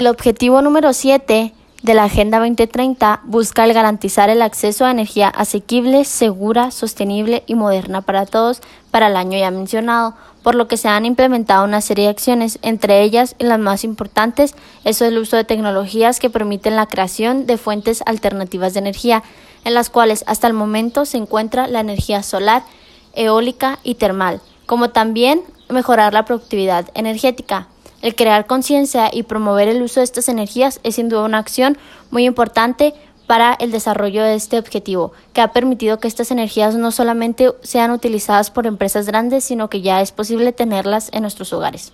El objetivo número 7 de la Agenda 2030 busca el garantizar el acceso a energía asequible, segura, sostenible y moderna para todos para el año ya mencionado, por lo que se han implementado una serie de acciones, entre ellas y las más importantes es el uso de tecnologías que permiten la creación de fuentes alternativas de energía, en las cuales hasta el momento se encuentra la energía solar, eólica y termal, como también mejorar la productividad energética. El crear conciencia y promover el uso de estas energías es sin duda una acción muy importante para el desarrollo de este objetivo, que ha permitido que estas energías no solamente sean utilizadas por empresas grandes, sino que ya es posible tenerlas en nuestros hogares.